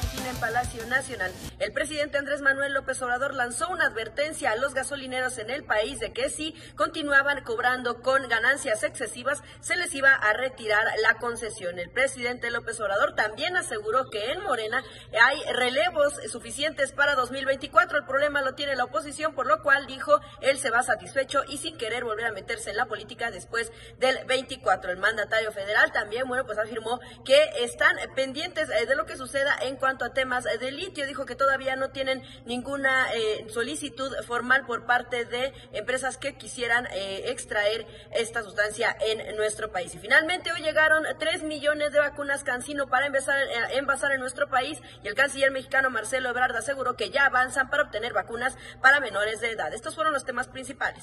Bye. Nacional. El presidente Andrés Manuel López Obrador lanzó una advertencia a los gasolineros en el país de que si continuaban cobrando con ganancias excesivas, se les iba a retirar la concesión. El presidente López Obrador también aseguró que en Morena hay relevos suficientes para 2024. El problema lo tiene la oposición, por lo cual dijo él se va satisfecho y sin querer volver a meterse en la política después del 24. El mandatario federal también, bueno, pues afirmó que están pendientes eh, de lo que suceda en cuanto a temas de litio. Dijo que todavía no tienen ninguna eh, solicitud formal por parte de empresas que quisieran eh, extraer esta sustancia en nuestro país. Y finalmente hoy llegaron 3 millones de vacunas Cancino para empezar, envasar en nuestro país y el canciller mexicano Marcelo Ebrard aseguró que ya avanzan para obtener vacunas para menores de edad. Estos fueron los temas principales.